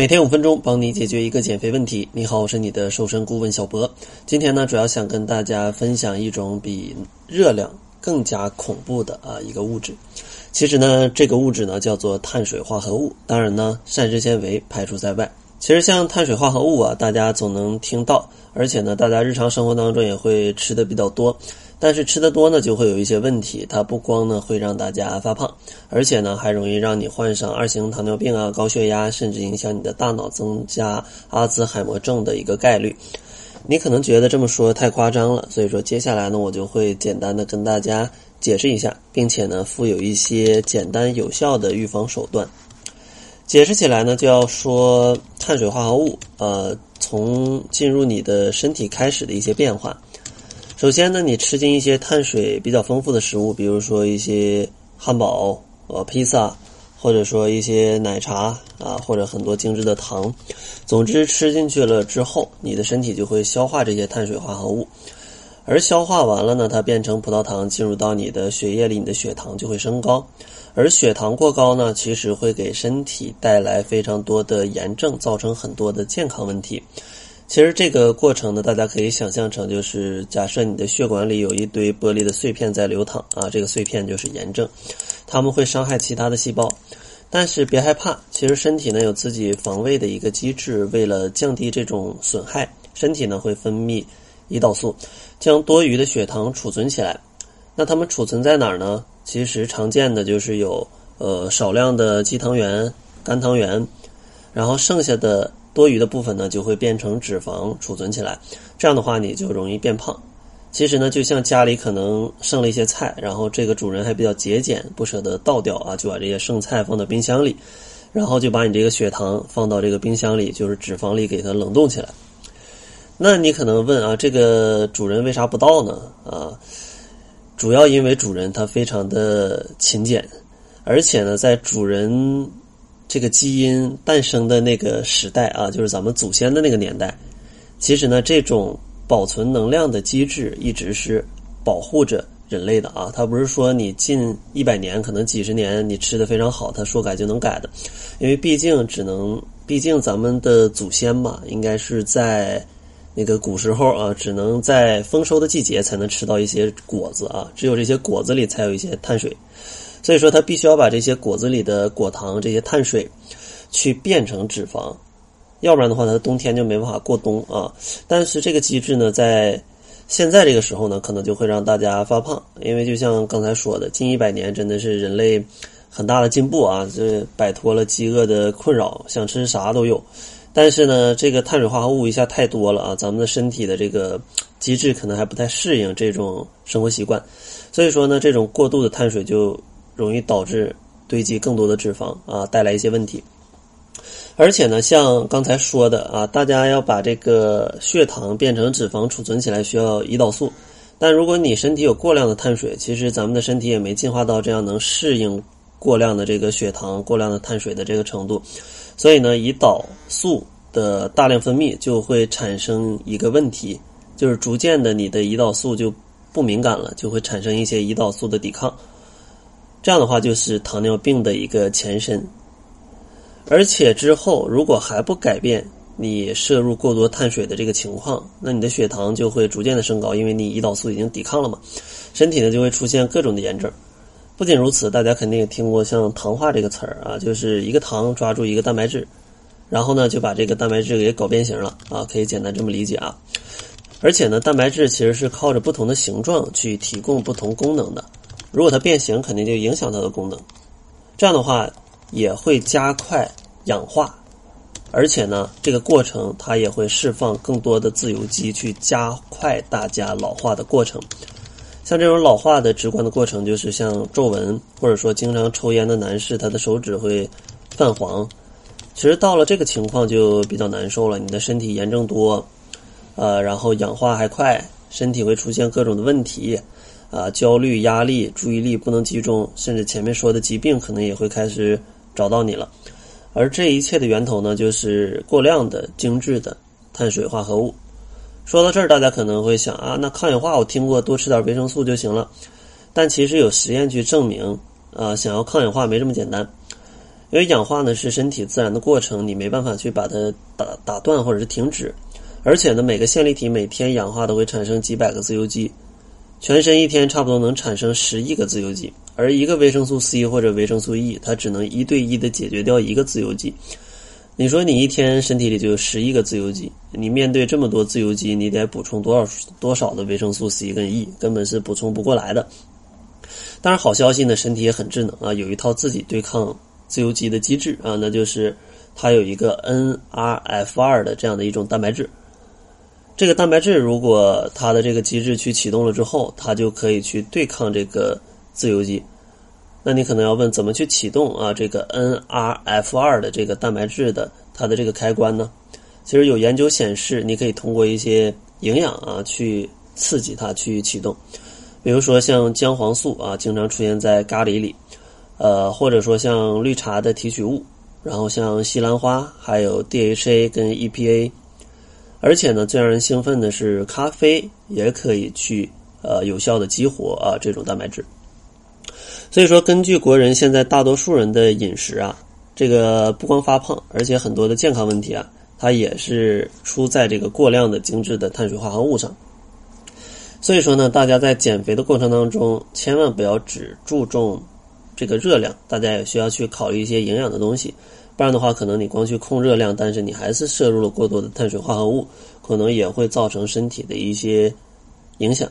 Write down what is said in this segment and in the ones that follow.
每天五分钟，帮你解决一个减肥问题。你好，我是你的瘦身顾问小博。今天呢，主要想跟大家分享一种比热量更加恐怖的啊一个物质。其实呢，这个物质呢叫做碳水化合物。当然呢，膳食纤维排除在外。其实像碳水化合物啊，大家总能听到，而且呢，大家日常生活当中也会吃的比较多。但是吃的多呢，就会有一些问题。它不光呢会让大家发胖，而且呢还容易让你患上二型糖尿病啊、高血压，甚至影响你的大脑，增加阿兹海默症的一个概率。你可能觉得这么说太夸张了，所以说接下来呢，我就会简单的跟大家解释一下，并且呢附有一些简单有效的预防手段。解释起来呢，就要说碳水化合物，呃，从进入你的身体开始的一些变化。首先呢，你吃进一些碳水比较丰富的食物，比如说一些汉堡、呃披萨，或者说一些奶茶啊，或者很多精致的糖。总之，吃进去了之后，你的身体就会消化这些碳水化合物，而消化完了呢，它变成葡萄糖进入到你的血液里，你的血糖就会升高。而血糖过高呢，其实会给身体带来非常多的炎症，造成很多的健康问题。其实这个过程呢，大家可以想象成就是假设你的血管里有一堆玻璃的碎片在流淌啊，这个碎片就是炎症，它们会伤害其他的细胞。但是别害怕，其实身体呢有自己防卫的一个机制，为了降低这种损害，身体呢会分泌胰岛素，将多余的血糖储存起来。那它们储存在哪儿呢？其实常见的就是有呃少量的肌糖原、肝糖原，然后剩下的。多余的部分呢，就会变成脂肪储存起来，这样的话你就容易变胖。其实呢，就像家里可能剩了一些菜，然后这个主人还比较节俭，不舍得倒掉啊，就把这些剩菜放到冰箱里，然后就把你这个血糖放到这个冰箱里，就是脂肪里给它冷冻起来。那你可能问啊，这个主人为啥不倒呢？啊，主要因为主人他非常的勤俭，而且呢，在主人。这个基因诞生的那个时代啊，就是咱们祖先的那个年代。其实呢，这种保存能量的机制一直是保护着人类的啊。它不是说你近一百年，可能几十年你吃的非常好，它说改就能改的。因为毕竟只能，毕竟咱们的祖先嘛，应该是在那个古时候啊，只能在丰收的季节才能吃到一些果子啊，只有这些果子里才有一些碳水。所以说，它必须要把这些果子里的果糖、这些碳水，去变成脂肪，要不然的话，它冬天就没办法过冬啊。但是这个机制呢，在现在这个时候呢，可能就会让大家发胖，因为就像刚才说的，近一百年真的是人类很大的进步啊，这摆脱了饥饿的困扰，想吃啥都有。但是呢，这个碳水化合物一下太多了啊，咱们的身体的这个机制可能还不太适应这种生活习惯，所以说呢，这种过度的碳水就。容易导致堆积更多的脂肪啊，带来一些问题。而且呢，像刚才说的啊，大家要把这个血糖变成脂肪储存起来，需要胰岛素。但如果你身体有过量的碳水，其实咱们的身体也没进化到这样能适应过量的这个血糖、过量的碳水的这个程度。所以呢，胰岛素的大量分泌就会产生一个问题，就是逐渐的你的胰岛素就不敏感了，就会产生一些胰岛素的抵抗。这样的话就是糖尿病的一个前身，而且之后如果还不改变你摄入过多碳水的这个情况，那你的血糖就会逐渐的升高，因为你胰岛素已经抵抗了嘛，身体呢就会出现各种的炎症。不仅如此，大家肯定也听过像糖化这个词儿啊，就是一个糖抓住一个蛋白质，然后呢就把这个蛋白质给搞变形了啊，可以简单这么理解啊。而且呢，蛋白质其实是靠着不同的形状去提供不同功能的。如果它变形，肯定就影响它的功能。这样的话，也会加快氧化，而且呢，这个过程它也会释放更多的自由基，去加快大家老化的过程。像这种老化的直观的过程，就是像皱纹，或者说经常抽烟的男士，他的手指会泛黄。其实到了这个情况就比较难受了，你的身体炎症多，呃，然后氧化还快，身体会出现各种的问题。啊，焦虑、压力、注意力不能集中，甚至前面说的疾病可能也会开始找到你了。而这一切的源头呢，就是过量的精致的碳水化合物。说到这儿，大家可能会想啊，那抗氧化我听过，多吃点维生素就行了。但其实有实验去证明，啊，想要抗氧化没这么简单。因为氧化呢是身体自然的过程，你没办法去把它打打断或者是停止。而且呢，每个线粒体每天氧化都会产生几百个自由基，全身一天差不多能产生十亿个自由基。而一个维生素 C 或者维生素 E，它只能一对一的解决掉一个自由基。你说你一天身体里就有十亿个自由基，你面对这么多自由基，你得补充多少多少的维生素 C 跟 E，根本是补充不过来的。当然，好消息呢，身体也很智能啊，有一套自己对抗自由基的机制啊，那就是它有一个 NRF2 的这样的一种蛋白质。这个蛋白质如果它的这个机制去启动了之后，它就可以去对抗这个自由基。那你可能要问，怎么去启动啊这个 NRF2 的这个蛋白质的它的这个开关呢？其实有研究显示，你可以通过一些营养啊去刺激它去启动，比如说像姜黄素啊，经常出现在咖喱里，呃，或者说像绿茶的提取物，然后像西兰花，还有 DHA 跟 EPA。而且呢，最让人兴奋的是，咖啡也可以去呃有效的激活啊这种蛋白质。所以说，根据国人现在大多数人的饮食啊，这个不光发胖，而且很多的健康问题啊，它也是出在这个过量的精致的碳水化合物上。所以说呢，大家在减肥的过程当中，千万不要只注重这个热量，大家也需要去考虑一些营养的东西。不然的话，可能你光去控热量，但是你还是摄入了过多的碳水化合物，可能也会造成身体的一些影响。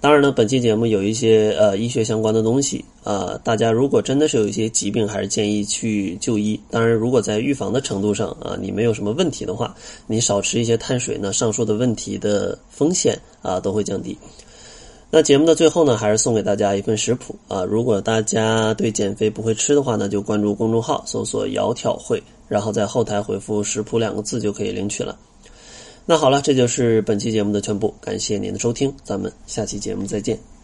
当然呢，本期节目有一些呃医学相关的东西啊，大家如果真的是有一些疾病，还是建议去就医。当然，如果在预防的程度上啊，你没有什么问题的话，你少吃一些碳水呢，上述的问题的风险啊都会降低。那节目的最后呢，还是送给大家一份食谱啊！如果大家对减肥不会吃的话呢，就关注公众号，搜索“窈窕会”，然后在后台回复“食谱”两个字就可以领取了。那好了，这就是本期节目的全部，感谢您的收听，咱们下期节目再见。